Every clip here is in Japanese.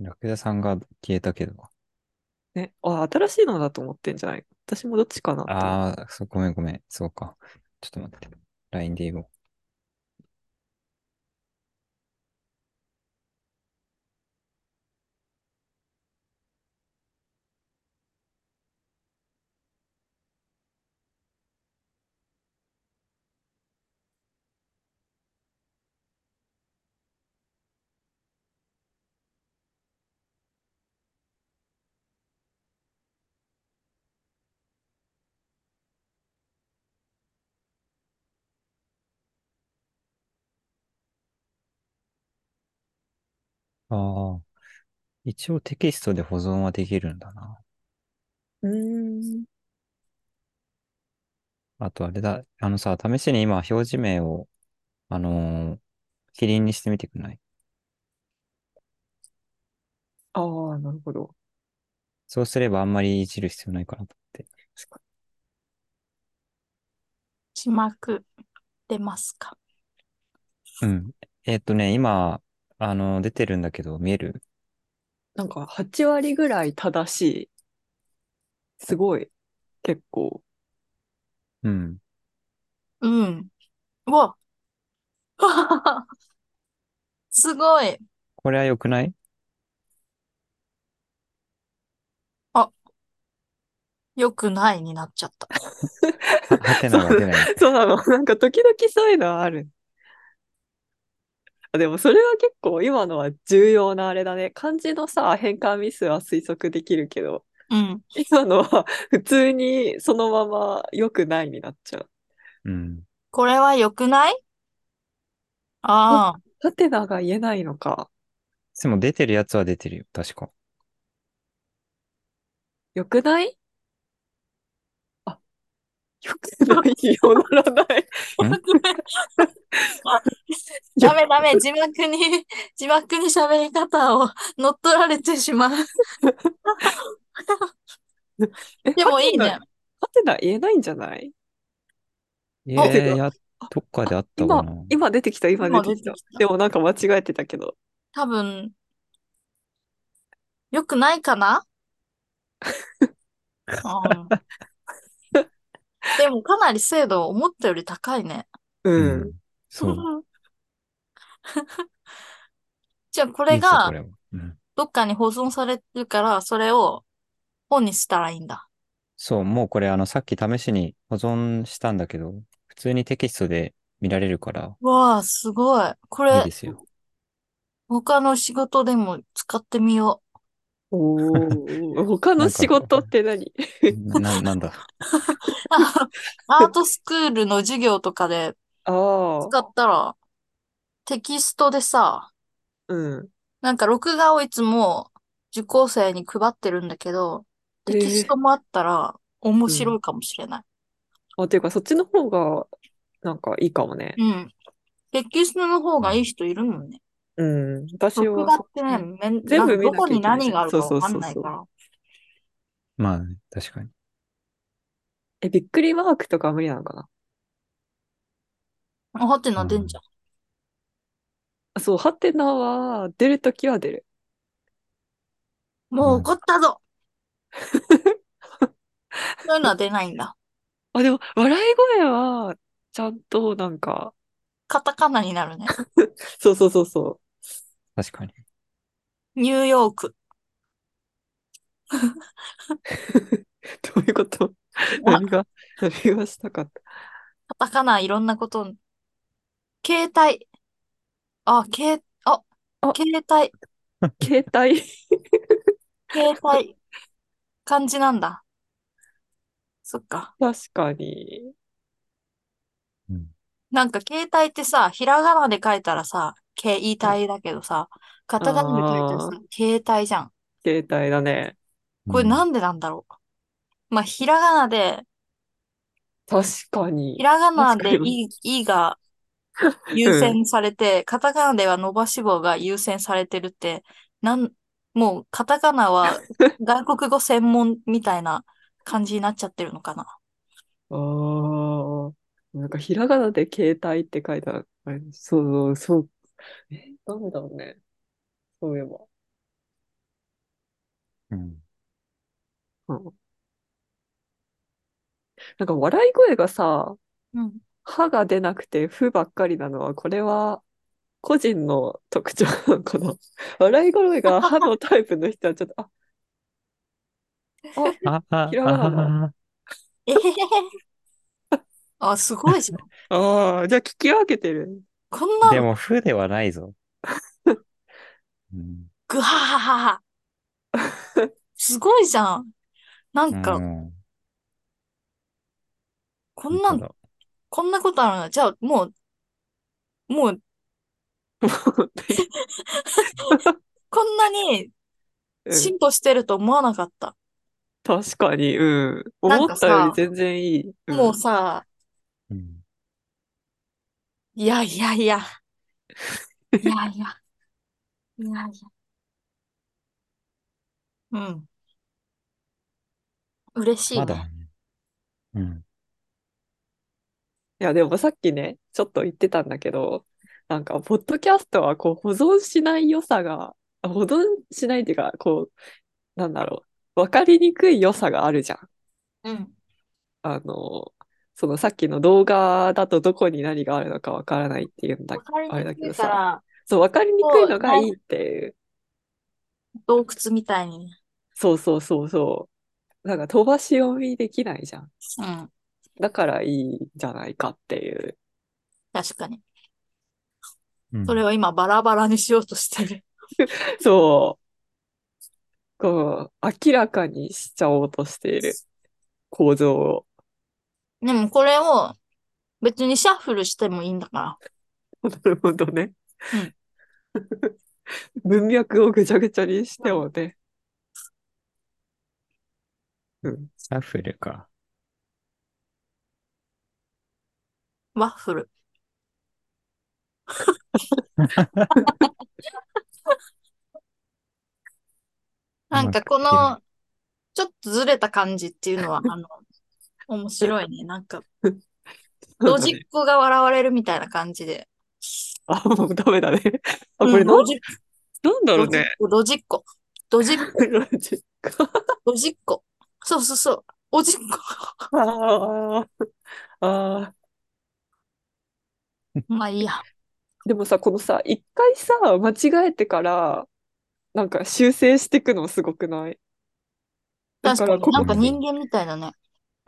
ラクダさんが消えたけど。ね。あ、新しいのだと思ってんじゃない？私もどっちかなって。ああ、そう、ごめんごめん。そうか。ちょっと待って。LINE で言おう。ああ。一応テキストで保存はできるんだな。うーん。あとあれだ。あのさ、試しに今表示名を、あのーキリンにしてみてくんない？ああ、なるほど。そうすればあんまりいじる必要ないかなと思って。字幕出ますか？うん。えっとね、今、あの、出てるんだけど、見える？なんか8割ぐらい正しい。すごい。結構。うん。うん。うわ すごい。これは良くない？よくないになっちゃった。ははてなが出ない。そうなの。なんか時々そういうのはある。あでもそれは結構今のは重要なあれだね。漢字のさ、変換ミスは推測できるけど、うん。今のは普通にそのまま良くないになっちゃう。うん。これは良くない？ああ。ハテナが言えないのか。でも出てるやつは出てるよ、確か。良くない？あ、良くないよ、ならない。ダメダメ。字幕に、字幕に喋り方を乗っ取られてしまう。えでもいいね。ハテナ言えないんじゃない？えー、や、どっかであったか今な、今出てきた、今今出てきたき。たでもなんか間違えてたけど。多分、良くないかな？うんでもかなり精度思ったより高いね。う。うんん。そう。じゃあこいいですよ、れがこれは。うん。どっかに保存されてるから、それを本にしたらいいんだ。そう、もうこれ、あの、さっき試しに保存したんだけど、普通にテキストで見られるから、わあ、すごい。これいいで、すよ。他の仕事でも使ってみよおー、他の仕事って何？な、なんだ？う。アートスクールの授業とかで使ったら、テキストでさ、うん。なんか録画をいつも受講生に配ってるんだけど、テキストもあったら面白いかもしれない。あ、ていうか、そっちの方が、なんかいいかもね。うん。テキストの方がいい人いるもんね。うん。私録画ってね、めん全部見なきゃいけないどこに何があるかわかんそうそうそうそうないから。まあね、確かに。え、びっくりマークとか無理なのかな？あはてな出んじゃん。あそう、ハテナは出るときは出る。もう怒ったぞ そういうのは出ないんだ。あ、でも、笑い声は、ちゃんと、なんか、カタカナになるね。そうそうそうそ確かに。ニューヨーク。う。どういうこと？何が、何がしたかった？カタカナいろんなこと。携帯。あ、携、あ、あ 携帯。携帯携帯。漢字なんだ。そっか。確かに。うん。なんか携帯ってさ、ひらがなで書いたらさ、携帯だけどさ、カタカナで書いたらさあ、携帯じゃん。携帯だね。これなんでなんだろう？まあ、ひらがなで、確かにひ。らがなで確かにい、いが 優先されて、カタカナでは伸ばし棒が優先されてるって、なん、もうカタカナは 外国語専門みたいな感じになっちゃってるのかな。ああ、なんかひらがなで携帯って書いてある。そうそう、そう。え、なんだろうね。そういえば。うん。うん。なんか笑い声がさ、うん。歯が出なくて、ふばっかりなのは、これは個人の特徴なのかな。笑い声が歯のタイプの人はちょっと、あ、あ、あ、あ、ひらがなだあ、えへへへ。あ、すごいじゃん。あーじゃあ聞き分けてる。こんなでも、負ではないぞ。うん。ぐはははは。すごいじゃん。なんうか、ん。こんなん、本当だこんなことあるの？じゃあ、もう、もう、こんなにうん進歩してると思わなかった。確かに、うん。なんかさ思ったより全然いい。うんもうさ、うん。いやいやいや。いやいや。いやいや。うん。嬉しいね。まだね。うん。いや、でもさっきね、ちょっと言ってたんだけど、なんか、ポッドキャストはこう保存しない良さが、あ保存しないっていうか、こう、なんだろう、わかりにくい良さがあるじゃん。うん。あの、そのさっきの動画だとどこに何があるのかわからないっていうんだ、あれだけどさ、そう、わかりにくいのがいいっていう。洞窟みたいにね。そうそうそうそう。なんか飛ばし読みできないじゃん。うん。だからいいんじゃないかっていう。確かに。うんそれを今バラバラにしようとしてる。そう。こう、明らかにしちゃおうとしている構造を。でもこれを別にシャッフルしてもいいんだから。なるほどね。うん文脈をぐちゃぐちゃにしてもね。うん。シャッフルか。ワッフル。なんかこの、ちょっとずれた感じっていうのは、あの、面白いね。なんか、ドジっ子が笑われるみたいな感じで。あ、もうダメだね。あ、こうんれなん、ドジなんだろうね。ドジっ子、ドジっ子。ドジっ子、ロジック。ドジっ子。そうそうそう。おじっ子。ああ。ああ。まあいいや。でもさ、このさ、一回さ、間違えてから、なんか修正していくのすごくない？だ確からなんか人間みたいだね。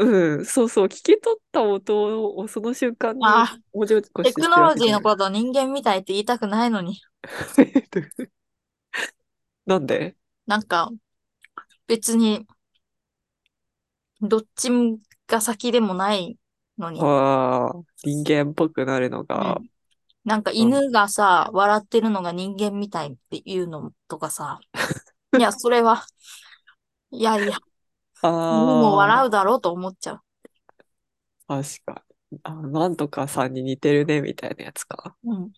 うん、そうそう、聞き取った音をその瞬間にあ文字起こしテして。クノロジーのこことを人間みたいって言いたくないのに。なんで？なんか、別に、どっちが先でもないのに。ああ、人間っぽくなるのが。う、ん。なんか犬がさ、笑ってるのが人間みたいっていうのとかさ。いや、それは、いやいや、もあ、笑うだろうと思っちゃ確かに。あ、なんとかさんに似てるね、みたいなやつか。う。うん。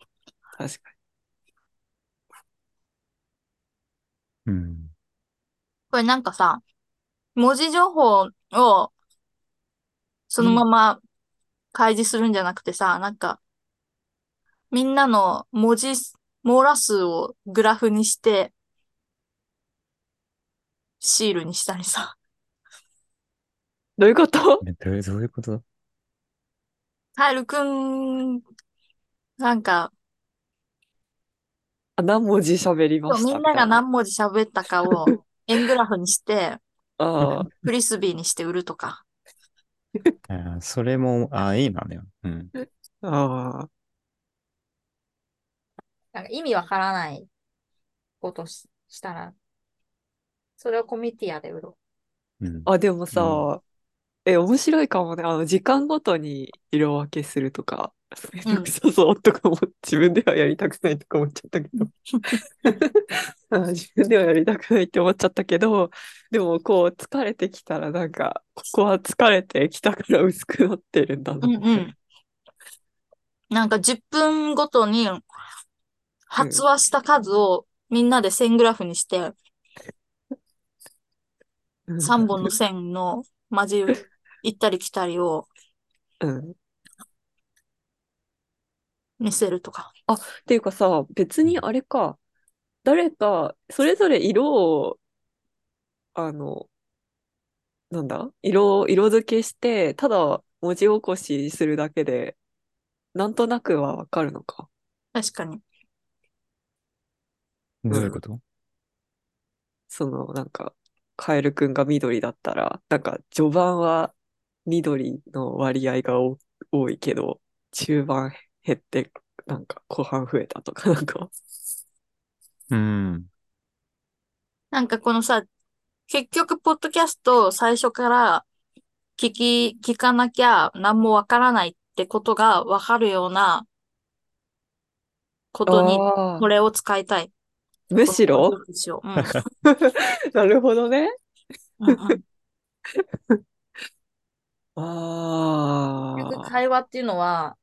確かうん。これなんかさ、文字情報をそのまま開示するんじゃなくてさ、なんか、みんなの文字、網羅数をグラフにして、シールにしたりさ。どういうこと？えどういうどういうこと？カエルくん、なんか、あ何文字喋りましたみんなが。何文字喋ったかを 円グラフにして、ああ、フリスビーにして売るとか。あーそれも、ああ、いいなだよ。うん。ああ、なんか意味わからないことししたら、それをコミティアで売ろうん。あ、でもさ、うえ、面白いかもね。あの、時間ごとに色分けするとか、めんどくさそうとかも、自分ではやりたくないとか思っちゃったけど。あ 自分ではやりたくないって思っちゃったけど、でもこう、疲れてきたらなんか、ここは疲れてきたから薄くなってるんだなう。うんうん。なんか10分ごとに発話した数をみんなで線グラフにして、3本の線の交わ行ったり来たりをうん。見せるとか。っていうかさ、別にあれか、誰か、それぞれ色をあの、なんだ？色、色付けして、ただ文字起こしするだけで、なんとなくはわかるのか。確かに。どういうこと？その、なんか、カエルくんが緑だったら、なんか、序盤は緑の割合が多多いけど、中盤減って、なんか、後半増えたとか、なんか、うん。なんかこのさ、結局、ポッドキャスト最初から聞き、聞かなきゃ何もわからないってことがわかるようなことに、あこれを使いたい。ーむしろ？う。うん。なるほどね。うんうんあ結局あ。会話っていうのは、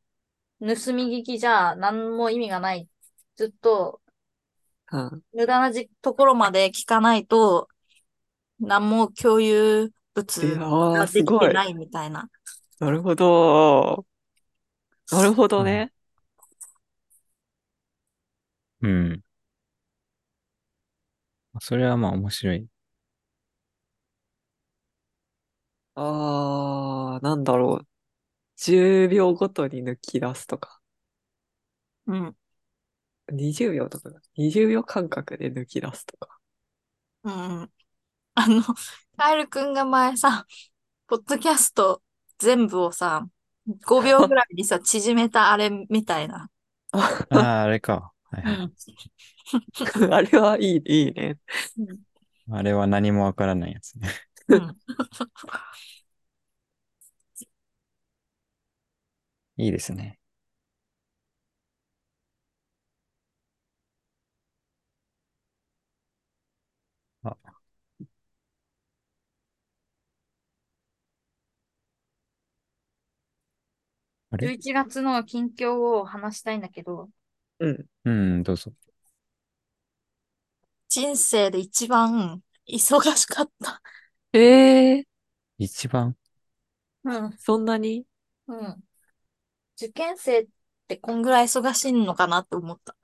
盗み聞きじゃ何も意味がない。ずっとうん無駄なじところまで聞かないと、何も共有い物やー、ができすごい。てないみたいな。なるほど。なるほどね。うん。それはまあ面白い。ああ、なんだろう。10秒ごとに抜き出すとか。うん。20秒とかだ。20秒間隔で抜き出すとか。うんうん。あの、カエルくんが前さ、ポッドキャスト全部をさ、5秒ぐらいにさ、縮めたあれみたいな。ああ、あれか。はいはい。うん。あれはいい、いいね。あれは何もわからないやつね。うん。いいですね。あ。あれ？11月の近況を話したいんだけど、うん。うん、どうぞ。人生で一番忙しかった。ええ一番うん。そんなに？うん。受験生ってこんぐらい忙しいのかなって思った。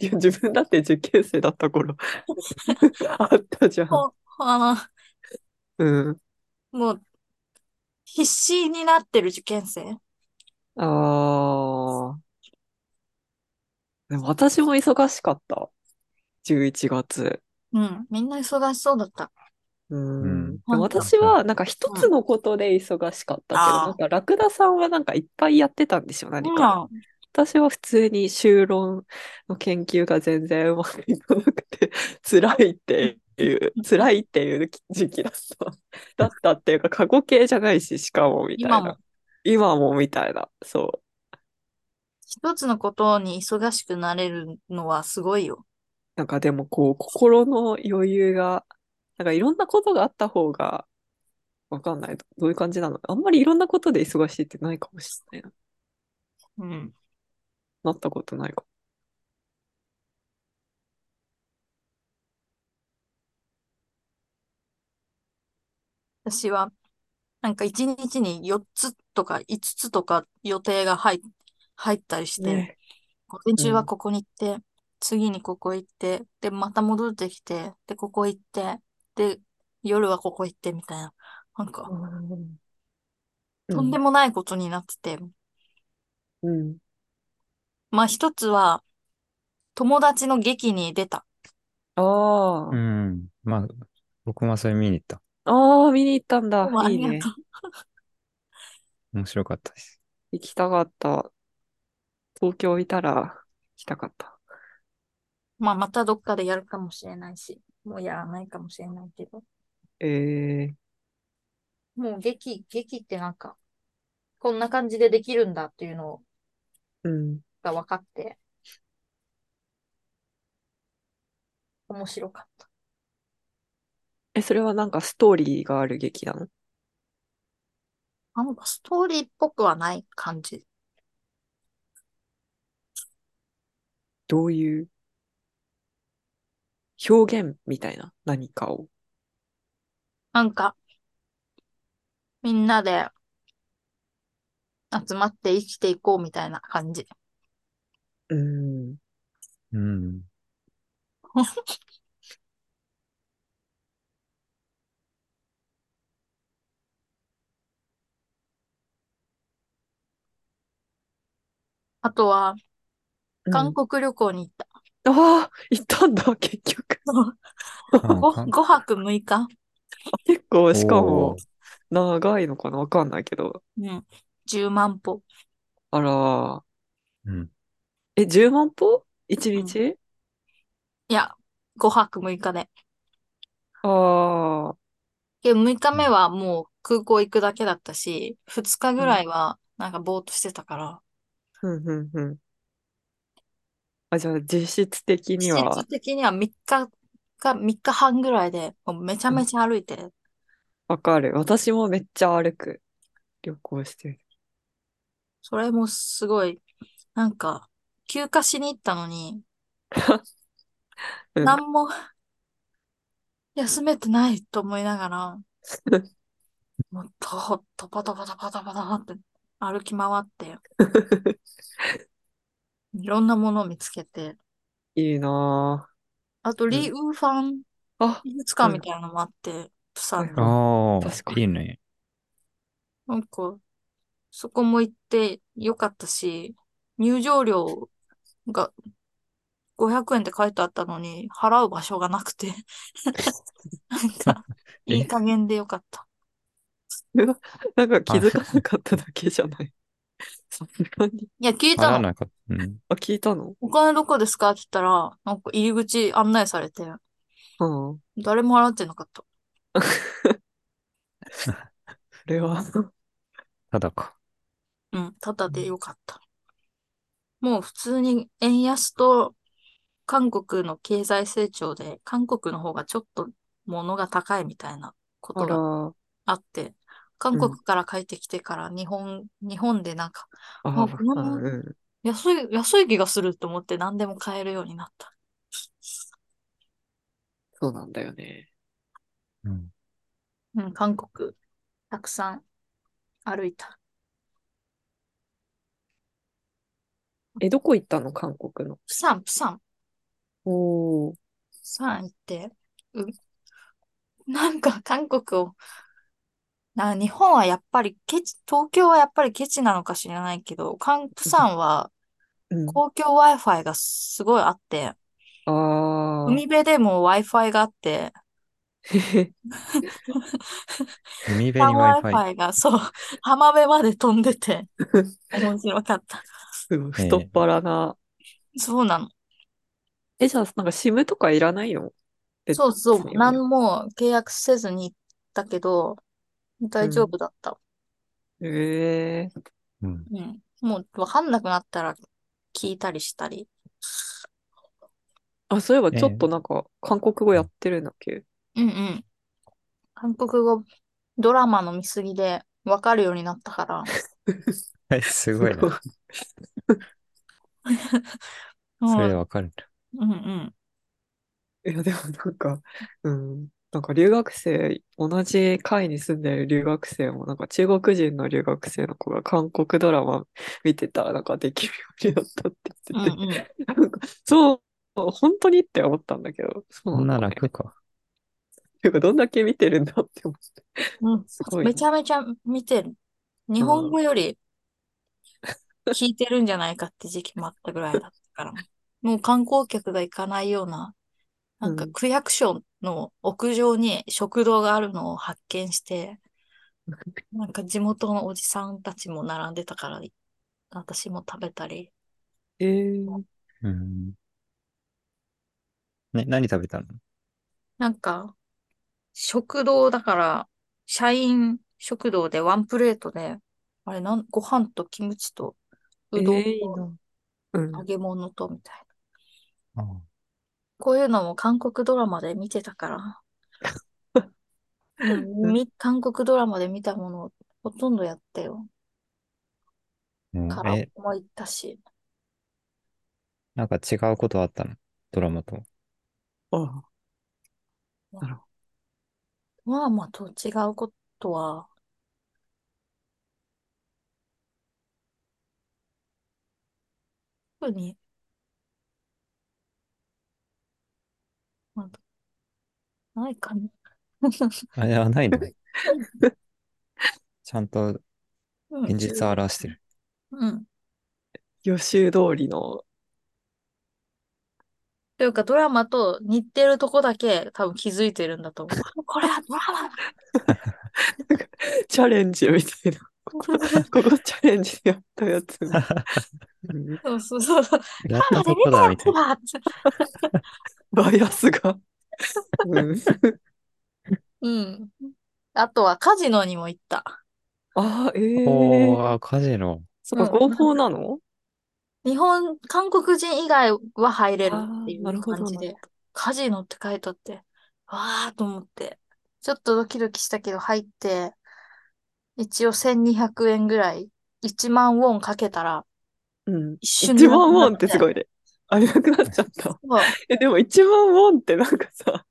いや自分だって受験生だった頃 あったじゃん。もう、あうん。の、もう、必死になってる受験生？ああ。でも私も忙しかった。11月。うん。みんな忙しそうだった。うん。私はなんか一つのことで忙しかったけど、なんかラクダさんはなんかいっぱいやってたんでしょ、何か。うん。私は普通に修論の研究が全然うまくいかなくて、辛いっていう、辛いっていう時期だった。だったっていうか、過去形じゃないし、しかもみたい今もな。今もみたいな。そ一つのことに忙しくなれるのはすごいよ。う。なんかでもこう、心の余裕が、なんかいろんなことがあった方が、わかんない。どういう感じなの？あんまりいろんなことで忙しいってないかもしれないな。うん。なったことないか私は、なんか一日に4つとか5つとか予定が入入ったりしも。て、ね。午前中うんはここに行って、次にここ行って、で、また戻ってきて、で、ここ行って、で、夜はここ行ってみたいな。なんか、うんとんでもないことになってて、うん。まあ一つは、友達の劇に出た。ああう。ん。まあ、僕もそれ見に行った。ああ、見に行ったんだ。あいいねりがと。う。面白かったです。行きたかった。東京いたら行きたかった。まあまたどっかでやるかもしれないし、もうやらないかもしれないけど。ええもう劇、劇ってなんか、こんな感じでできるんだっていうのうん。が分かって、面白かった。え、それはなんかストーリーがある劇なの？なんかストーリーっぽくはない感じ。どういう？表現みたいな何かを。なんか、みんなで集まって生きていこうみたいな感じ。うん。うん。あとは、韓国旅行に行った。ああ、行ったんだ、結局。あごかん5泊6日結構、しかも長いのかな？わかんないけど。うん。10万歩。あら、うん。え、10万歩？一日、いや、5泊6日で。ああ、で、6日目はもう空港行くだけだったし、2日ぐらいはなんかぼーっとしてたから、ふんふんふん。あ、じゃあ実質的に実は質、的には3日か3日半ぐらいで、もうめちゃめちゃ歩いて、わかる。私もめっちゃ歩く。旅行してる。それもすごい、なんか、休暇しに行ったのに、うん何も休めてないと思いながら、もうと、トパトパトパトパトって歩き回って、いろんなものを見つけて、いいなあと、リー・ウーファンぁ。あ、美術館みたいなのもあって、プサンはいの。ああ、確かにいいね。なんか、そこも行ってよかったし、入場料が500円って書いてあったのに、払う場所がなくて、なんか、え？いい加減でよかった。なんか気づかなかっただけじゃない？さすがに。いや、聞い払たの。わなかった。うん。あ、聞いたの？お金どこですか？って言ったら、なんか入り口案内されて、うん。誰も払ってなかった。それは、ただか。うん、ただでよかった。もう普通に円安と韓国の経済成長で、韓国の方がちょっと物が高いみたいなこあら、とがあって、韓国から帰ってきてから日本、日本でなんかああこのうん。安い、安い気がすると思って何でも買えるようになった。そうなんだよね。うん。うん、韓国、たくさん歩いた。え、どこ行ったの？韓国の。プサン、プサン、おー。プサン行って、う、なんか韓国を、な日本はやっぱりケチ、東京はやっぱりケチなのか知らないけど、韓プサンはうん。公共 Wi-Fi がすごいあって。海辺でも Wi-Fi があって、へへ。海辺に Wi-Fi。Wi-Fi がそう、浜辺まで飛んでて、面白かった。すごい太っ腹な。そうなの。え、じゃあ、なんか SIM とかいらないの？えそうそう。何も契約せずに行ったけど、大丈夫だった。ええうん。うん。もうわかんなくなったら聞いたりしたり。あ、そういえばちょっとなんか、韓国語やってるんだっけ？うんうん。韓国語、ドラマの見過ぎでわかるようになったから。はい、すごいな。うん それでわかるんだ。うんうん。いや、でもなんか、うん。なんか留学生、同じ階に住んでる留学生も、なんか中国人の留学生の子が韓国ドラマ見てたらなんかできるようになったってうん言ってて、うん。なんかそう、本当にって思ったんだけど、そうななんだね。楽か。ていうか、どんだけ見てるんだって思って。うんすごいねめちゃめちゃ見てる。日本語より聞いてるんじゃないかって時期もあったぐらいだったから。もう観光客が行かないような、なんかうん区役所の屋上に食堂があるのを発見して、なんか地元のおじさんたちも並んでたから、私も食べたり。えー、うん。ね、何食べたの？なんか、食堂だから、社員食堂でワンプレートで、あれなん、ご飯とキムチとうどんと。揚げ物とみたいな。あこういうのも韓国ドラマで見てたから。うん、み韓国ドラマで見たものをほとんどやったよ。うんカラえ、オも行ったし。なんか違うことあったの？ドラマと。あなるほまあまあと違うことは、特に、なんだないかな。あ、いや、ないの？ちゃんとうん現実を表してる。うん。予習通りの。というか、ドラマと似てるとこだけ多分気づいてるんだと思う。あ これはドラマだチャレンジみたいな。ここ、ここチャレンジでやったやつ。うんそうそうそう。やったとこだ、みたいな。な。バイアスが。うん、うん。あとはカジノにも行った。あ、ええおー、カジノ。そっか、合法なの？日本、韓国人以外は入れるっていあーなるうほどな感じで、カジノって書いとって、わーと思って、ちょっとドキドキしたけど入って、一応1200円ぐらい、1万ウォンかけたら、うん。一瞬で1万ウォンってすごい。いね。あれなくなっちゃった。え、でも1万ウォンってなんかさ、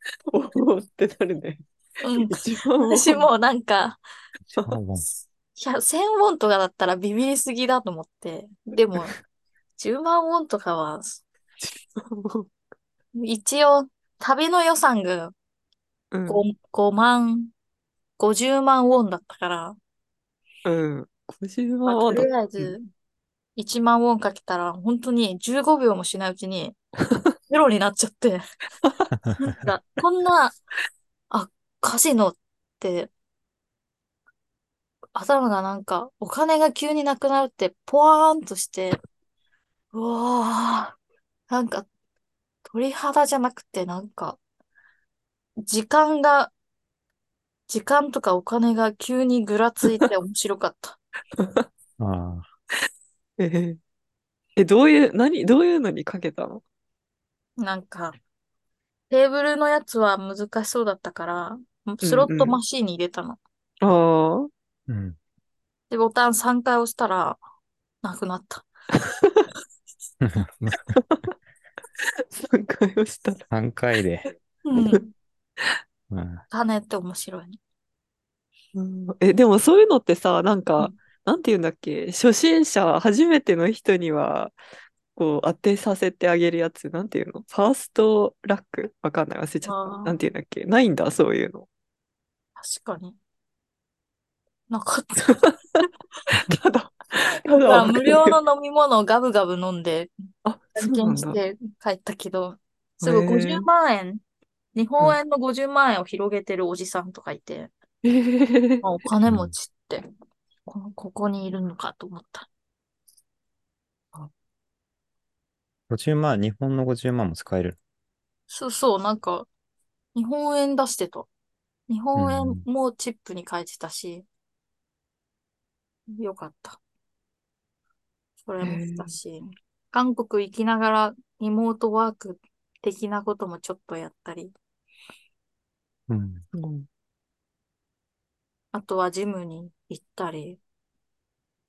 おおってなるね。うん。1万ウォン。私もうなんか、あもういや、1000ウォンとかだったらビビりすぎだと思って、でも、10万ウォンとかは、一応、旅の予算がうん。5, 5万、50万ウォンだったから、うん。50まあ、万ウォンだとりあえず、1万ウォンかけたら、本当に15秒もしないうちに、ゼロになっちゃって、なんか、こんな、あ、カジノって、頭がなんか、お金が急になくなるって、ポワーンとして、うわー、なんか、鳥肌じゃなくて、なんか、時間が、時間とかお金が急にぐらついて面白かった。あえーえ、どういう、何、どういうのにかけたの？なんか、テーブルのやつは難しそうだったから、スロットマシーンに入れたの。ああ。ーうん。で、ボタン3回押したら、なくなった。3回押したら。3回で。うん。うん。金って面白いね。うんえ、でもそういうのってさ、なんか、うんなんて言うんだっけ、初心者、初めての人には、こう、当てさせてあげるやつ、なんていうの？ファーストラック？わかんない、忘れちゃった。なんて言うんだっけ？ないんだ、そういうの。確かに。なかった。ただ、ただ無料の飲み物をガブガブ飲んで、あ、そ体。験して帰ったけど、すごいへー。50万円、日本円の50万円を広げてるおじさんとかいて、えー。あお金持ちって、このここにいるのかと思った。50万、日本の50万も使える。そうそう、なんか、日本円出してた。日本うん円もチップに変えてたし、よかった。それもしたし、韓国行きながらリモートワーク的なこともちょっとやったり、うん。うんあとはジムに行ったり、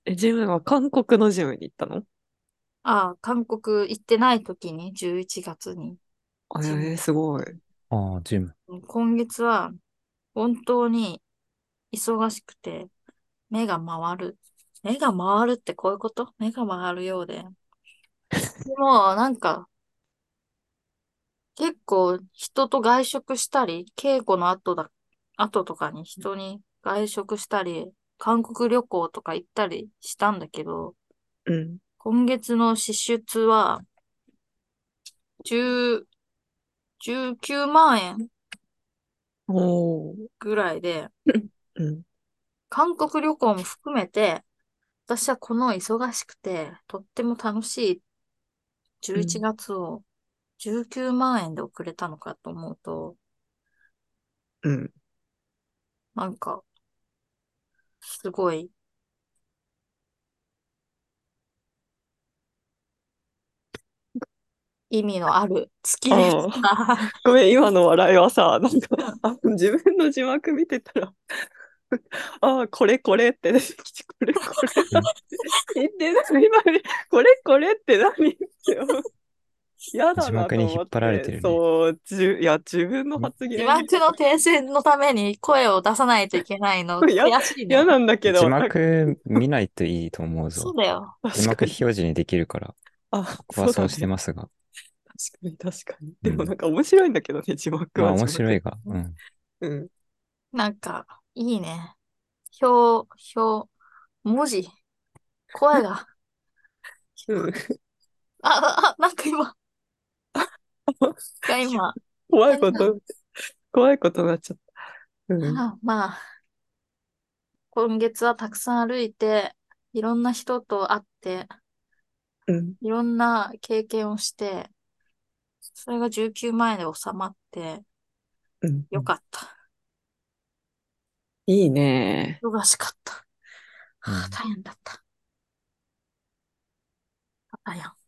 え、ジムは韓国のジムに行ったの？ああ、韓国行ってない時に11月に、あジムえー、すごい。ああ、ジム。今月は本当に忙しくて、目が回る。目が回るってこういうこと？目が回るようで。でも、なんか、結構人と外食したり、稽古の後だ、後とかに人に外食したり、韓国旅行とか行ったりしたんだけど、うん。今月の支出は、10、19万円。ぐらいで、うん。韓国旅行も含めて、私はこの忙しくて、とっても楽しい11月を19万円で送れたのかと思うと、うん。なんか、すごい、意味のある月でした。ごめん、今の笑いはさ、なんか、あ 自分の字幕見てたら、ああ、これこれって出てきて、これこれ。言ってない今ね、これこれって何？って思う。やだ字なと思っ幕に引っ張られてるねそう、じゅいや、自分の発言字幕の訂正のために声を出さないといけないの、いや悔しいね嫌。なんだけど。字幕見ないといいと思うぞそう。だよ。字幕表示にできるから、あ、ここはそうしてまますが。確かに確かに。でもなんか面白いんだけどね、字幕まあは。面白いが。うん。うん。なんか、いいね。表、表、文字、声が、うん。あ、あ、あなんか今、いや今、怖いこと、怖いことになっちゃった。うん。あまあ、今月はたくさん歩いて、いろんな人と会って、うん。いろんな経験をして、それが19万円で収まって、うん。よかった。いいね。忙しかった。はあうん大変だった。あやん。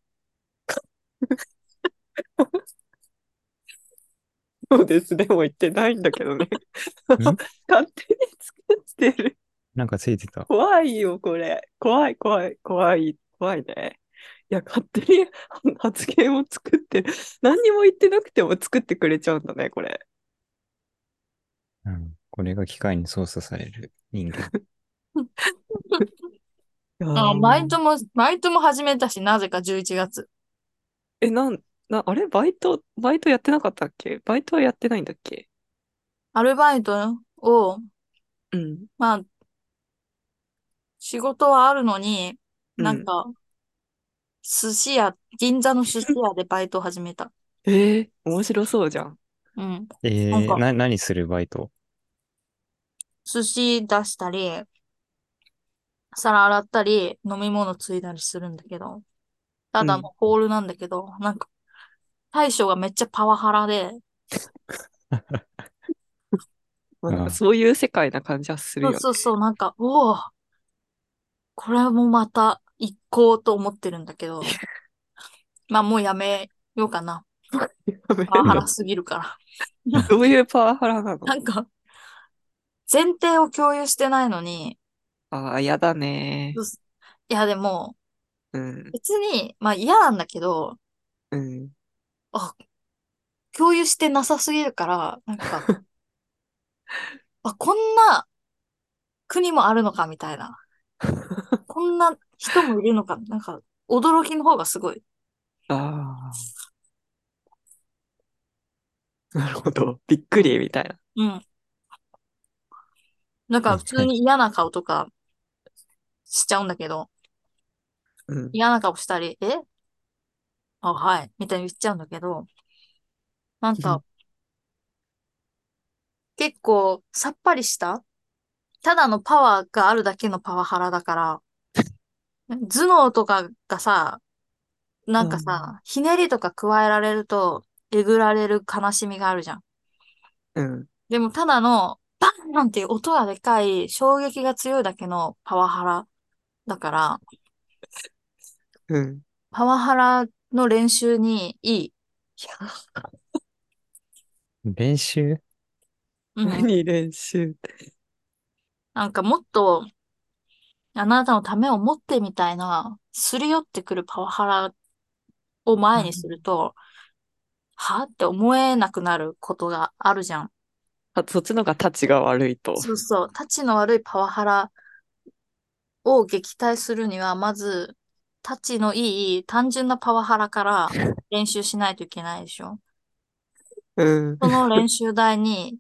そうですね。もう言ってないんだけどね。ん？勝手に作ってる。なんかついてた？怖いよ、これ。怖い、怖い、怖い、怖いね。いや、勝手に 発言を作ってる。何にも言ってなくても作ってくれちゃうんだね、これ。うん。これが機械に操作される人間。あ、ーバイトも、バイトも始めたし、なぜか11月。え、なん、な、あれ？バイト、バイトやってなかったっけ？バイトはやってないんだっけ？アルバイトを、うん。まあ、仕事はあるのに、うんなんか、寿司屋、銀座の寿司屋でバイトを始めた。えー、面白そうじゃん。うん。えー、なんかな、何するバイト？寿司出したり、皿洗ったり、飲み物ついだりするんだけど、ただのホールなんだけど、なんか、大将がめっちゃパワハラで、まあ、なんああかそういう世界な感じはするよね。そうそうそう、なんか、おお、これもまた行こうと思ってるんだけど、まあもうやめようかな。パワハラすぎるから。どういうパワハラなの？なんか、前提を共有してないのに、ああ、やだね。いやでも、うん、別に、まあ嫌なんだけど、うん。あ、共有してなさすぎるから、なんか、あ、こんな国もあるのかみたいな。こんな人もいるのか、なんか、驚きの方がすごい。ああ。なるほど。びっくりみたいな。うん。なんか普通に嫌な顔とかしちゃうんだけど、うん。嫌な顔したり、え？あ、はい、みたいに言っちゃうんだけど、なんうんか、結構さっぱりした？ただのパワーがあるだけのパワハラだから、頭脳とかがさ、なんかさ、ひねりとか加えられると、えぐられる悲しみがあるじゃん。うん。でもただの、バンなんていう音がでかい、衝撃が強いだけのパワハラだから、うん。パワハラの練習にいい。練習？うん。何練習？って。なんかもっと、あなたのためを持ってみたいな、すり寄ってくるパワハラを前にすると、はって思えなくなることがあるじゃん。あ、そっちのがタチが悪いと。そうそう。タチの悪いパワハラを撃退するには、まず、タチのいい単純なパワハラから練習しないといけないでしょ？うん。その練習台に、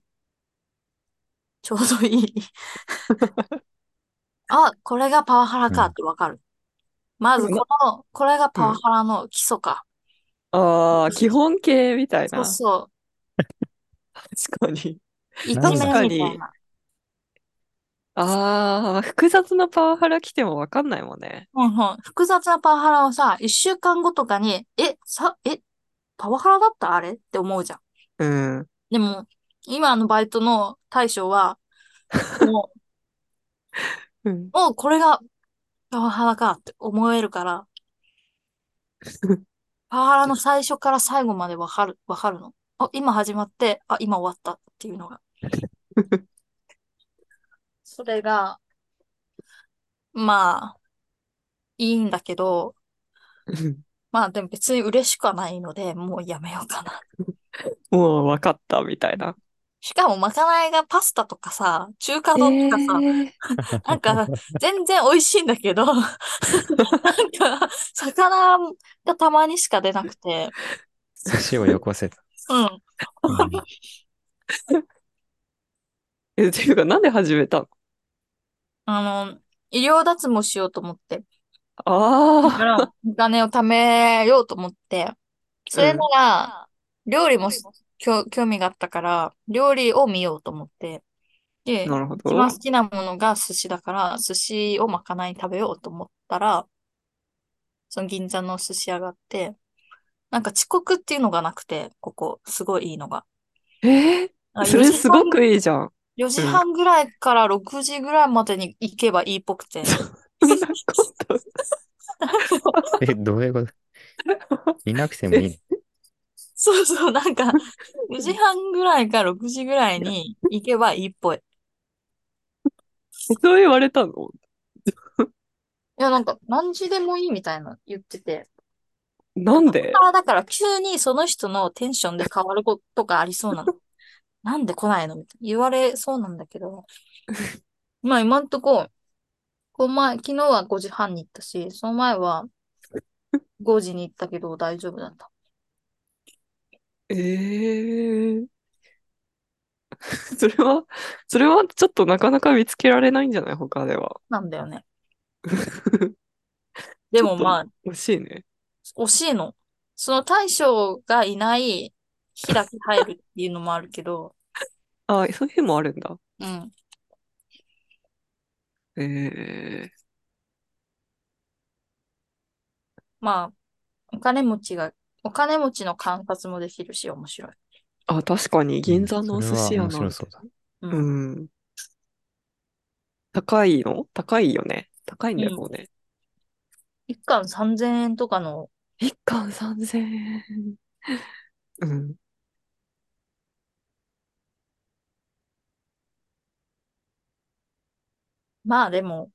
ちょうどいい。あ、これがパワハラかってわかる。まず、この、これがパワハラの基礎か。ああ、基本形みたいな。そうそ 確かに。う。一面みたいな。ああ、複雑なパワハラ来てもわかんないもんね。うんうん。複雑なパワハラをさ、一週間後とかに、え、さ、え、パワハラだったあれ？って思うじゃん。うん。でも、今のバイトの大将は、もう ん。う、もうこれがパワハラかって思えるから、パワハラの最初から最後までわかる、わかるの。あ、今始まって、あ、今終わったっていうのが。それが、まあ、いいんだけど、まあでも別に嬉しくはないので、もうやめようかな。もうわかったみたいな。しかもまかないがパスタとかさ、中華丼とかさ、えーなんか全然美味しいんだけど、なんか魚がたまにしか出なくて、寿司をよこせた。うん。うんえ、っていうか、なんで始めたの？あの、医療脱毛しようと思って。だかああ、ら、お金を貯めようと思って、それなら、料理も興興味があったから、料理を見ようと思って、で、なるほ一番ど。好きなものが寿司だから、寿司をまかないに食べようと思ったら、その銀座の寿司屋があって、なんか遅刻っていうのがなくて、ここ、すごいいいのが。えー、あそれすごくいいじゃん。4時半ぐらいから6時ぐらいまでに行けばいいっぽくて。え、どういうこと？いなくてもいいの？そうそう、なんか、4時半ぐらいから6時ぐらいに行けばいいっぽい。そう言われたの？いや、なんか、何時でもいいみたいな言ってて。なんで？あだから急にその人のテンションで変わることがありそうなの。なんで来ないの？みたいな言われそうなんだけど。まあ今んとこ、この前、昨日は5時半に行ったし、その前は5時に行ったけど大丈夫だった。ええー。それは、それはちょっとなかなか見つけられないんじゃない？他では。なんだよね。でもまあ、惜しいね。惜しいの。その大将がいない日だけ入るっていうのもあるけど、あ、そういう日もあるんだ。うん。ええまあ、お金持ちが、お金持ちの観察もできるし、面白い。あ、確かに銀座のお寿司屋うんなんてそれは面白そうんん。高いの？高いよね。高いんだよね。一貫3000円とかの、一貫3000円。うん。まあでも、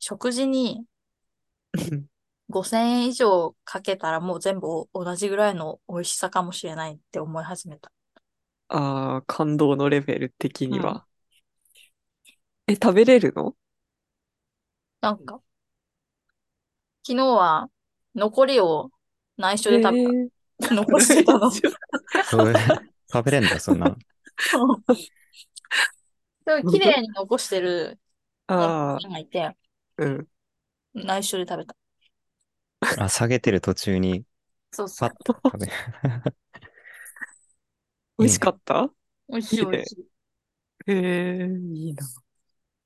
食事に5000円以上かけたらもう全部同じぐらいの美味しさかもしれないって思い始めた。ああ、感動のレベル的には。え、食べれるの？なんか、昨日は残りを内緒で食べた。えー残してたの。食べれんだ、そんなの。でも綺麗に残してるあ人がいて、あ、うん。内緒で食べた。あ、下げてる途中にそうそうパッ。と食べる。美味しかった？美味しいいいね美味しい。へえ、いいな。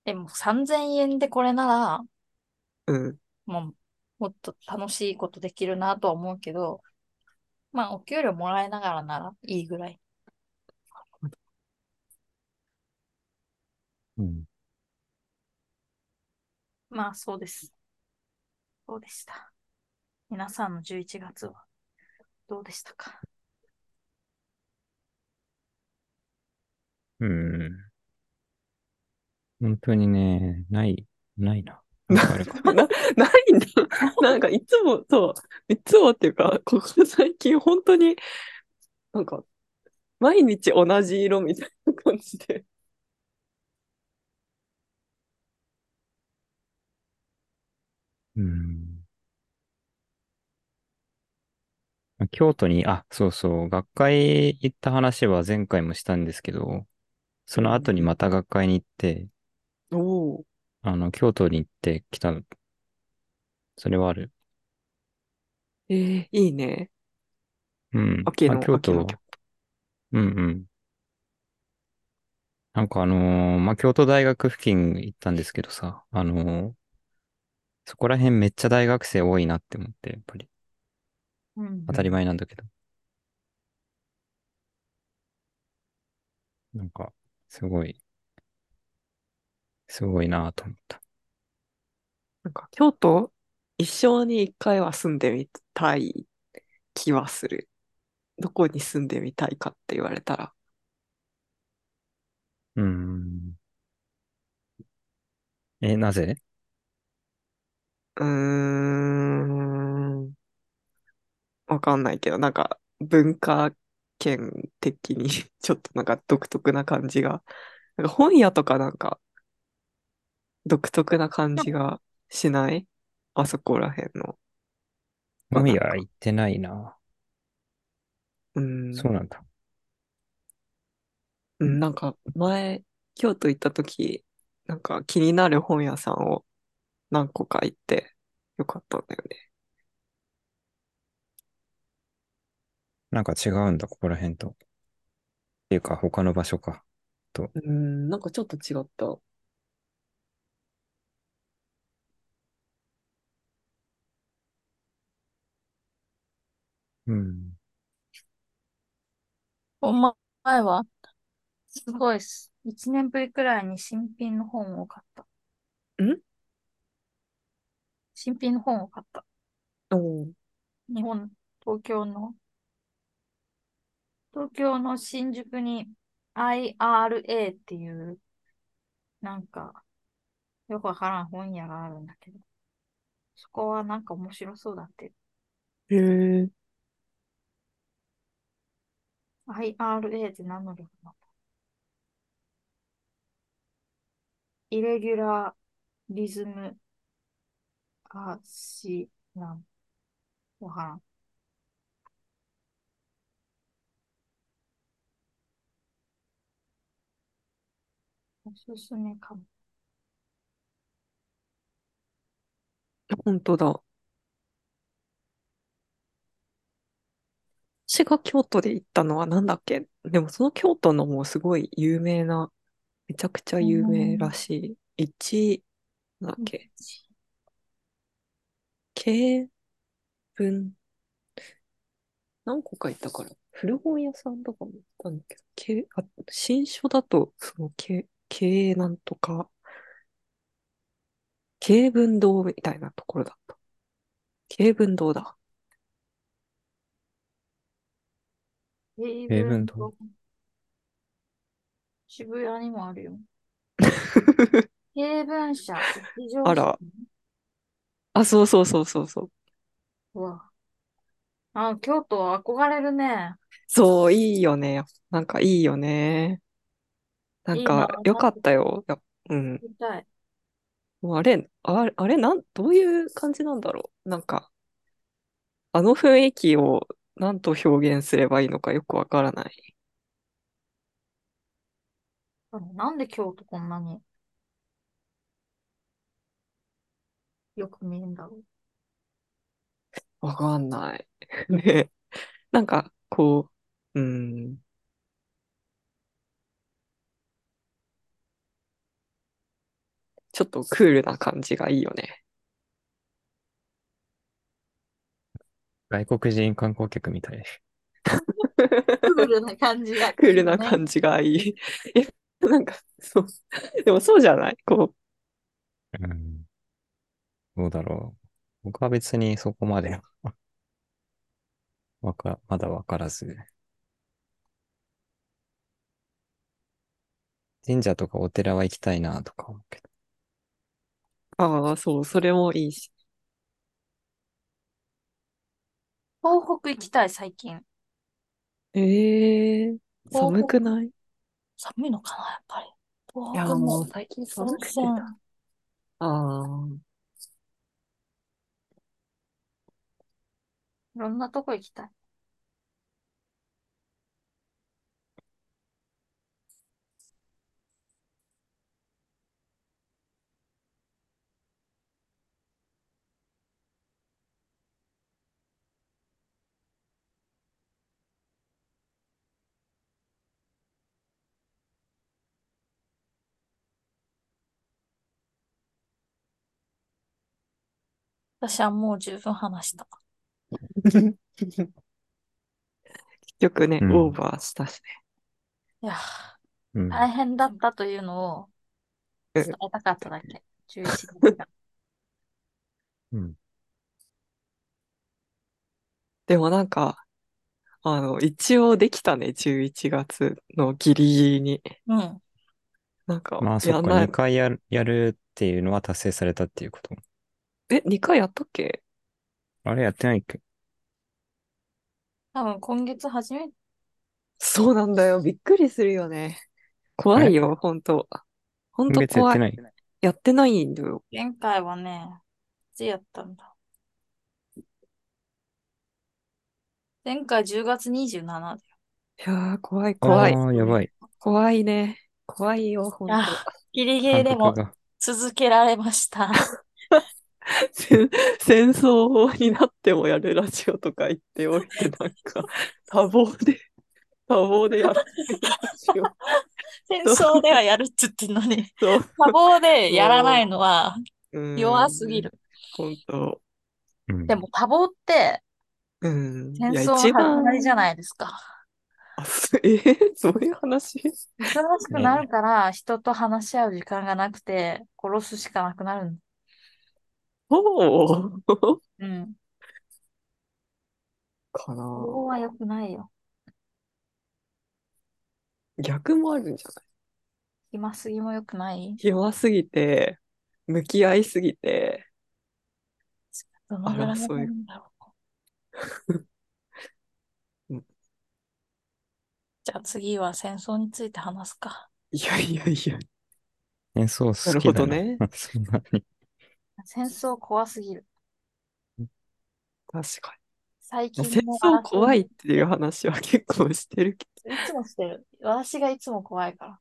でも3000円でこれなら、うん。もう、もっと楽しいことできるなとは思うけど、まあ、お給料もらいながらならいいぐらい。うん。まあ、そうです。そうでした？皆さんの11月はどうでしたか？うん。本当にね、ない、ないな。なんかあるか。な、ないんだ。なんかいつも、そう、いつもっていうか、ここ最近本当に、なんか、毎日同じ色みたいな感じで。うん。京都に、あ、そうそう、学会行った話は前回もしたんですけど、その後にまた学会に行って、おお。あの、京都に行ってきた、それはある。えー、いいね。うん。秋あ京都うんうん。なんかあのーまあ、京都大学付近行ったんですけどさ、あのーそこら辺めっちゃ大学生多いなって思って、やっぱりうん当たり前なんだけど。なんか、すごい、すごいなと思った。なんか京都、一生に一回は住んでみたい気はする。どこに住んでみたいかって言われたら。うーん。え、なぜ？うーん。わかんないけど、なんか文化圏的に ちょっとなんか独特な感じが。なんか本屋とかなんか独特な感じがしない？あそこら辺の。もういや、行ってないな。うん。そうなんだ。うん、なんか前、京都行った時、なんか気になる本屋さんを何個か行って、よかったんだよね。なんか違うんだ、ここら辺と。っていうか、他の場所か。うん、なんかちょっと違った。うん。お前は、すごいっす。一年ぶりくらいに新品の本を買った。ん？新品の本を買った。おー日本、東京の、東京の新宿に IRA っていう、なんか、よくわからん本屋があるんだけど、そこはなんか面白そうだって。へえ。IRA って何の略なのイレギュラーリズムアシナン。わからん。おすすめかも。本当だ。私が京都で行ったのはなんだっけ？でもその京都のもうすごい有名な、めちゃくちゃ有名らしい。一、なんだっけ？経文、何個か行ったから、古本屋さんとかも行ったんだけど、経あ新書だと、その経、経営なんとか、経文堂みたいなところだった。経文堂だ。英英文堂。渋谷にもあるよ。英文社。あらあ、そうそうそうそうそう。うわ。あ、京都憧れるね。そう、いいよね。なんかいいよね。なんか、よかったよ。やうん。もうあれ、あれ、あれなん、どういう感じなんだろう。なんか、あの雰囲気を何と表現すればいいのかよくわからない。なんで京都こんなによく見えんだろう。わかんない。ね。なんか、こう、うん。ちょっとクールな感じがいいよね。外国人観光客みたい。クールな感じが。クールな感じがいい。え、なんか、そう。でもそうじゃない？こうん。どうだろう。僕は別にそこまで わか、まだわからず。神社とかお寺は行きたいなとか思うけど。う、ああ、そう、それもいいし。東北行きたい、最近。ええ東寒くない？い寒いのかな、やっぱり。東や、北もうも最近温寒くて泉。た。ああ、ろんなとこ行きたい。私はもう十分話した。結局ね、うんオーバーしたしいやうんー、。大変だったというのをうん伝えたかっただけ。11月が。うん。でもなんか、あの、一応できたね、11月のギリギリに。うん。なんか、まあそっか、やんない2回やる、やるっていうのは達成されたっていうこと。え、2回やったっけ？あれやってないっけ？多分今月初め？て、そうなんだよ。びっくりするよね。怖いよ、ほんと。ほん今と怖い。月やってない。やってないんだよ。前回はね、いつやったんだ。前回10月27だよ。いやー、怖い、怖い。ああ、やばい。怖いね。怖いよ、ほんと。あギリギリでも感覚が。続けられました。戦戦争になってもやるラジオとか言っておいて、なんか、多忙で、多忙でやってるラジオ。戦争ではやるっつってんのに。多忙でやらないのはうん弱すぎる。。本当。うんでも多忙って戦争の始まりじゃないですか。えーそういう話？忙しくなるから人と話し合う時間がなくて殺すしかなくなるの。そううん。かなそこは良くないよ。逆もあるんじゃない？暇すぎも良くない？暇すぎて、向き合いすぎて、どのぐらい争いやるんだろううん。じゃあ次は戦争について話すか。いやいやいや、戦争好なるきだな。ほどね そんなに。戦争怖すぎる。確か最に。戦争怖いっ争ていう話は結構してるけど。いつもしてる。私がいつも怖いから。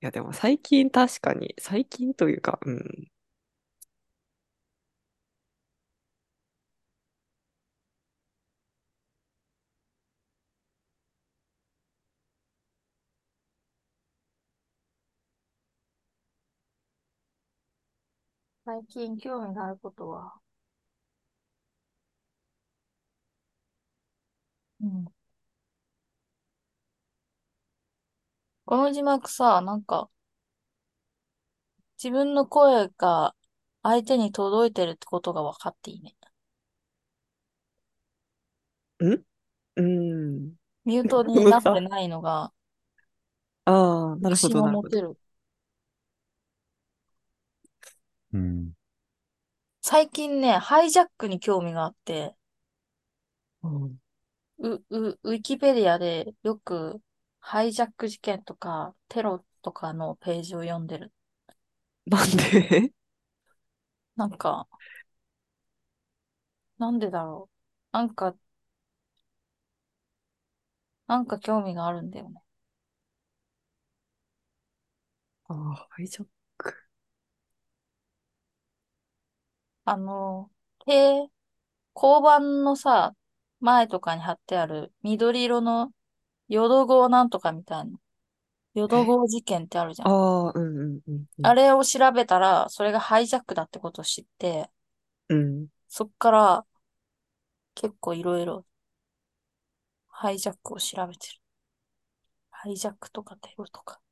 いや、でも最近確かに、最近というか、うん。最近興味があることは、うん。この字幕さ、なんか、自分の声が相手に届いてるってことが分かっていいね。うん。ミュートになってないのが、ああ、なるほ信をなるほど。持てる。うん。最近ね、ハイジャックに興味があって、うんう、う、ウィキペディアでよくハイジャック事件とかテロとかのページを読んでる。なんで？なんか、なんでだろう。なんか、なんか興味があるんだよね。ああ、ハイジャッあの、へ交番のさ、前とかに貼ってある緑色の淀号なんとかみたいな。淀号事件ってあるじゃん。ああ、うんうんうんうん。あれを調べたら、それがハイジャックだってことを知って、うん。そっから結構いろいろハイジャックを調べてる。ハイジャックとかテロとか。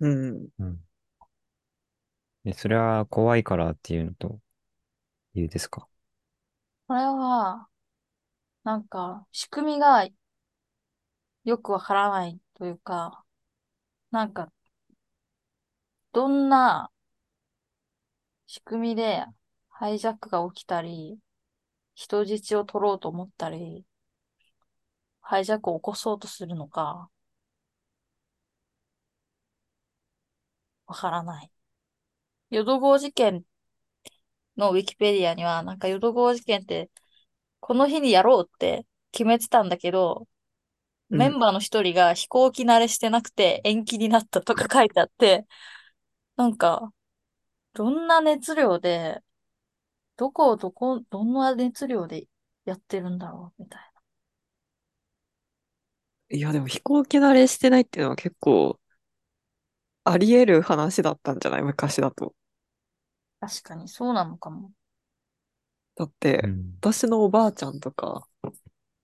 うん。うん。で、それは怖いからっていうのと、理由ですか？これは、なんか仕組みがよくわからないというか、なんか、どんな仕組みでハイジャックが起きたり、人質を取ろうと思ったり、ハイジャックを起こそうとするのか、わからない。淀号事件のウィキペディアには、なんか淀号事件って、この日にやろうって決めてたんだけど、メンバーの一人が飛行機慣れしてなくて延期になったとか書いてあって、なんか、どんな熱量で、どこをどこ、どんな熱量でやってるんだろうみたいいや、でも飛行機慣れしてないっていうのは結構、あり得る話だったんじゃない？昔だと。な。確かにそうなのかも。だって、うん。私のおばあちゃんとか、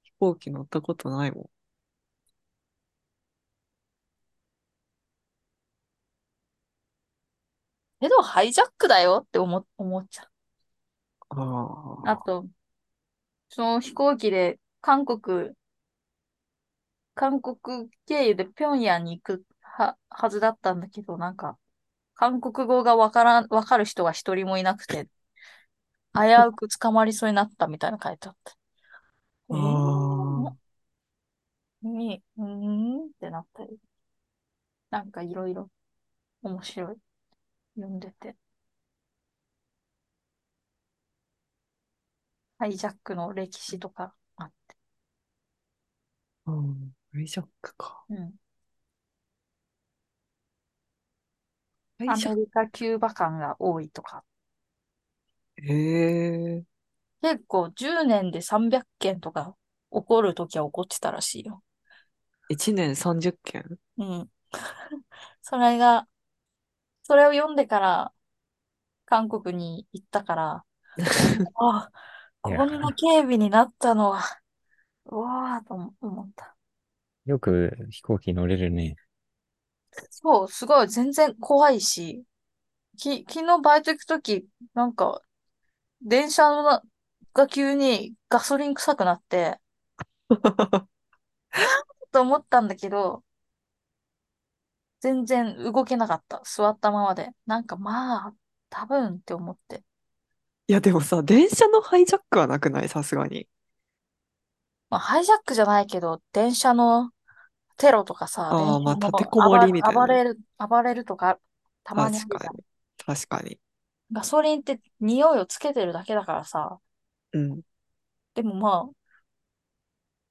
飛行機乗ったことないもん。けど、ハイジャックだよって思、思っちゃう。ああ。あと、その飛行機で韓国、韓国経由で平壌に行くは、はずだったんだけど、なんか、韓国語がわからん、わかる人が一人もいなくて、危うく捕まりそうになったみたいな書いてあった。えあーあ。に、うーんってなったり。なんかいろいろ面白い。読んでて。ハイジャックの歴史とかあって。うん。ハイジャックか。うん。アメリカ、キューバ感が多いとか。へえ。結構10年で300件とか起こるときは起こってたらしいよ。1年30件？うん。それが、それを読んでから韓国に行ったから、あ、こんな警備になったのは、うわーと思った。よく飛行機乗れるね。そう、すごい、全然怖いし、き、昨日バイト行くとき、なんか、電車のが急にガソリン臭くなって、と思ったんだけど、全然動けなかった。座ったままで。なんかまあ、多分って思って。いや、でもさ、電車のハイジャックはなくない？さすがに。まあ、ハイジャックじゃないけど、電車のテロとかさ、あー電車のまあ立てこもりみたいな暴れる、暴れるとか、たまにあるじゃん確かに。確かに。ガソリンって匂いをつけてるだけだからさ、うん。でもまあ、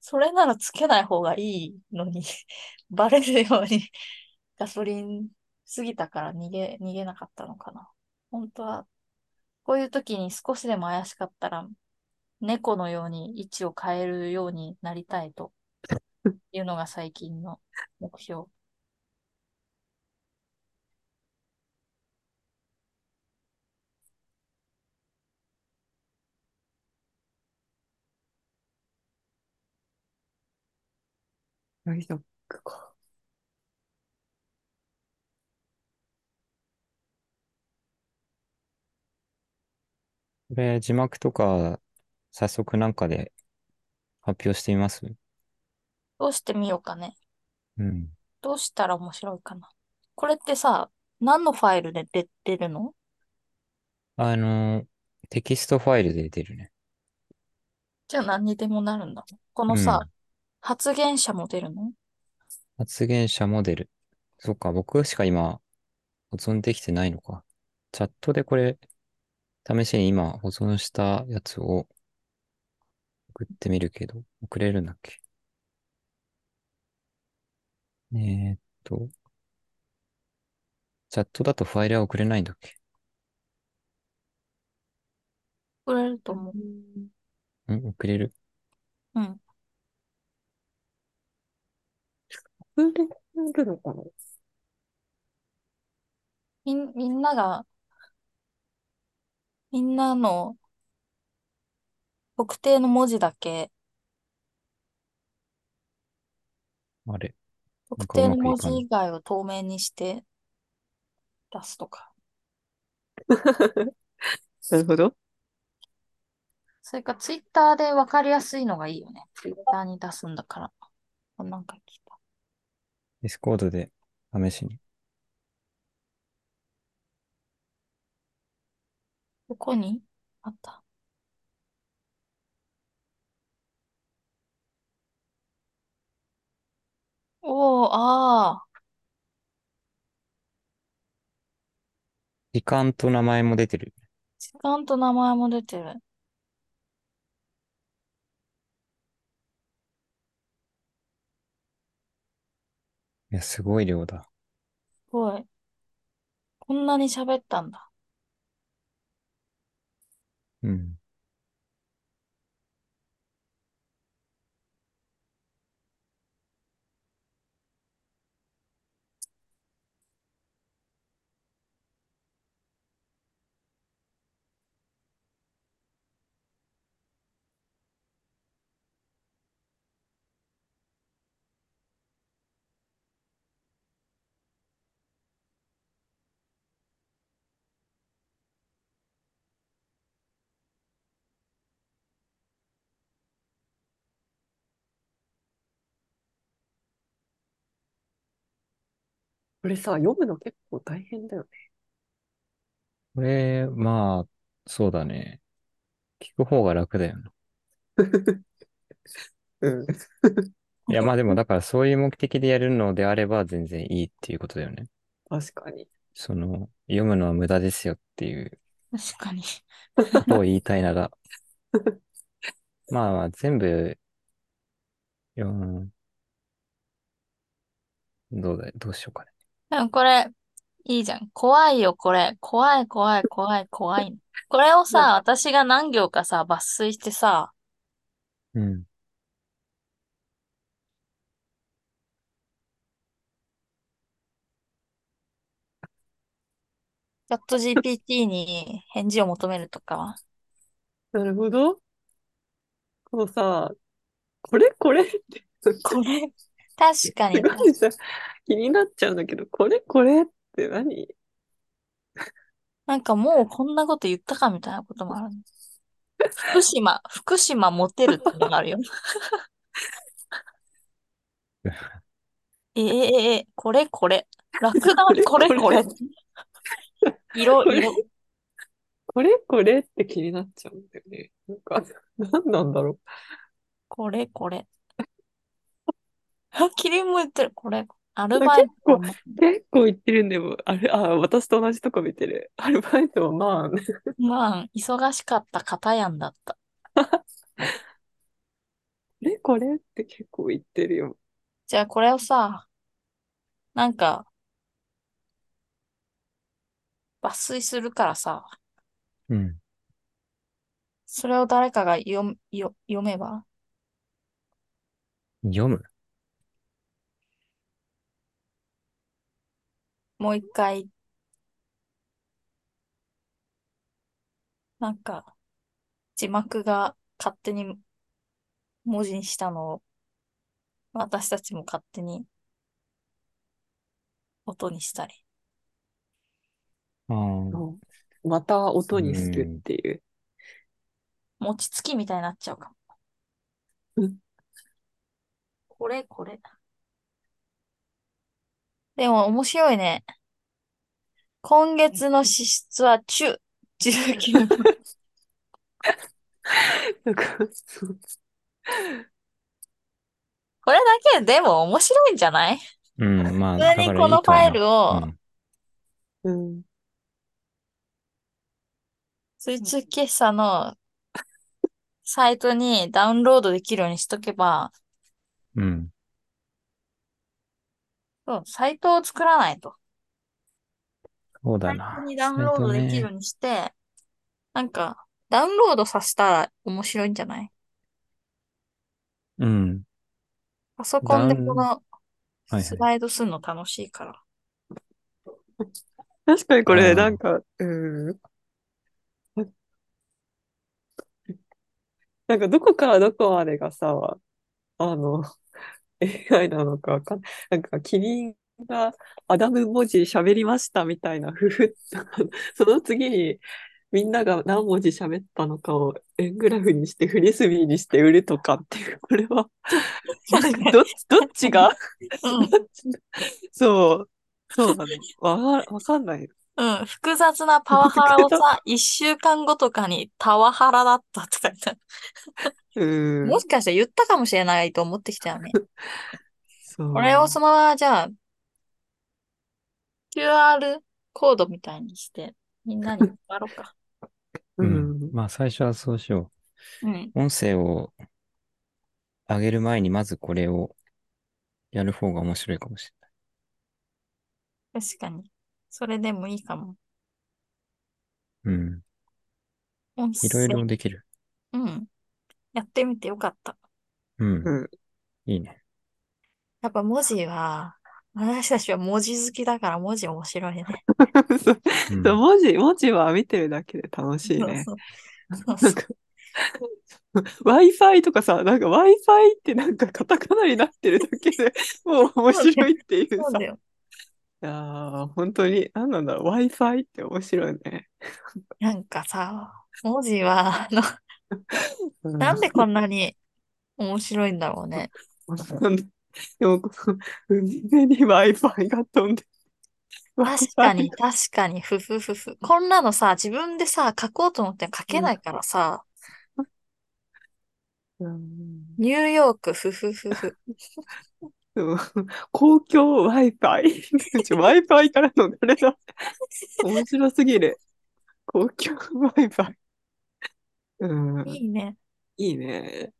それならつけない方がいいのに、バレるように ガソリン過ぎたから逃げ、逃げなかったのかな。本当は、こういう時に少しでも怪しかったら、猫のように位置を変えるようになりたいというのが最近の目標。ハイジャックか。これ、字幕とか、早速なんかで発表してみます？どうしてみようかね。うん。どうしたら面白いかな。これってさ、何のファイルで出てるの？あの、テキストファイルで出るね。じゃあ何にでもなるんだ。このうさん、発言者も出るの？発言者モデル。そっか、僕しか今保存できてないのか。チャットでこれ、試しに今保存したやつを送ってみるけど、送れるんだっけ？えーっと、チャットだとファイルは送れないんだっけ？送れると思う。ん送れる？うん。送れるのかな？みん、みんなが、みんなの特定の文字だけ、あれ特定の文字以外を透明にして出すとか。なるほど。それかツイッターでわかりやすいのがいいよね。ツイッターに出すんだから。あなんか聞いた。ディスコードで試しに。どこに？あった。おー、ああ。時間と名前も出てる。時間と名前も出てる。いや、すごい量だ。すごい。こんなに喋ったんだ。うん。これさ、読むの結構大変だよね。これ、まあ、そうだね。聞く方が楽だよな。うん。いや、まあでも、だからそういう目的でやるのであれば全然いいっていうことだよね。確かに。その、読むのは無駄ですよっていう確かに。ことを言いたいなら。まあまあ、全部、うん、どうだ、どうしようかね。でもこれ、いいじゃん。怖いよ、これ。怖い、怖い、怖い、怖い。これをさ、私が何行かさ、抜粋してさ、うん。チャット GPT に返事を求めるとか。なるほど。こうさ、これこれって、これ、確かすに。ごいさ、気になっちゃうんだけど、これこれって何？なんかもうこんなこと言ったかみたいなこともあるね。福島、福島モテるってのがあるよ。ええええ、これこれ。ラクダこれこれ。色、これ色。これこれって気になっちゃうんだよね。なんか、何なんだろこれこれ。あ、キリンも言ってる。これ。アルう。バイ結構。結構言ってるんでも、あれ、あ、私と同じとこ見てる。アルバイトはまあ、まあ、忙しかった方やんだった。これこれって結構言ってるよ。じゃあこれをさ、なんか、抜粋するからさ、うん。それを誰かが読む、よ読めば？読む？もう一回、なんか、字幕が勝手に文字にしたのを、私たちも勝手に音にしたり。ああ。うんまた音にするっていう。餅つきみたいになっちゃうかも。うんこれ、これ。でも面白いね。今月の支出は中、19分。なんか、そうこれだけでも面白いんじゃない？うん、まあ、普通にこのファイルをうんうん。水中決済のサイトにダウンロードできるようにしとけば、うん。そう、サイトを作らないと。そうサイトだな。にダウンロードできるようにして、なんか、ダウンロードさせたら面白いんじゃない？うん。パソコンでこのはいはいスライドするの楽しいから。確かにこれ、なんか、うん。なんか、どこからどこまでがさ、あの、AI なのかわかんなんか、キリンがアダム文字喋りましたみたいな、ふふ、その次に、みんなが何文字喋ったのかを円グラフにしてフリスビーにして売るとかっていう、これは、どっち、どっちが？うん、そう、そうだね。わか、わかんない。うん、複雑なパワハラをさ、一週間後とかにタワハラだったとか言った。うん。もしかしたら言ったかもしれないと思ってきたよね。そう。これをそのままじゃあ、QR コードみたいにして、みんなに配ろうか。う うん。ん。まあ、最初はそうしようん。う。音声を上げる前に、まずこれをやる方が面白いかもし確かに。それでもいいかも。うん。音いろいろ声。できる。うん。やってみてよかった。うん。うん。いいね。やっぱ文字は、私たちは文字好きだから文字面白いね。そううんそう文字、文字は見てるだけで楽しいね。そうそうそうなんか、Wi-Fi とかさ、なんか Wi-Fi ってなんかカタカナになってるだけでもう面白いっていうそうだよ。やー、本当に、なんなんだろう、Wi-Fi って面白いね。なんかさ、文字は、あの、うなんでこんなに面白いんだろうね。なんででも、に Wi-Fi が飛んで。確かに、確かに、ふふふふ。こんなのさ、自分でさ、書こうと思って書けないからさ、うんニューヨーク、ふふふふ。うん公共 Wi-Fi。ちょ Wi-Fi からの誰だ面白すぎる。公共 Wi-Fi。うん、いいね。いいね。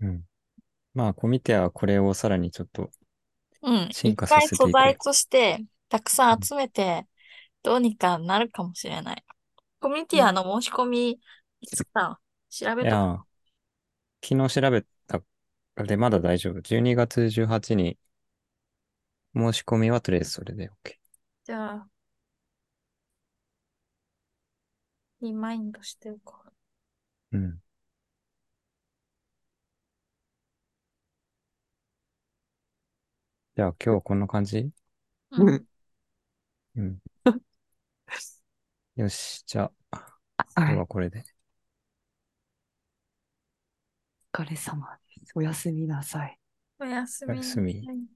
うん。まあ、コミテはこれをさらにちょっとうん。進化一回素させていこう材としてたくさん集めて、どうにかなるかもしれない。コミュニティアの申し込み、いつか調べとく。いや、昨日調べたでまだ大丈夫。12月18に申し込みはとりあえずそれで OK。じゃあ、リマインドしておこう。うん。じゃあ今日こんな感じ？うんうんうん。よし、じゃあ、今日はこれで。お疲れ様です。おやすみなさい。おやすみなさおやすみい。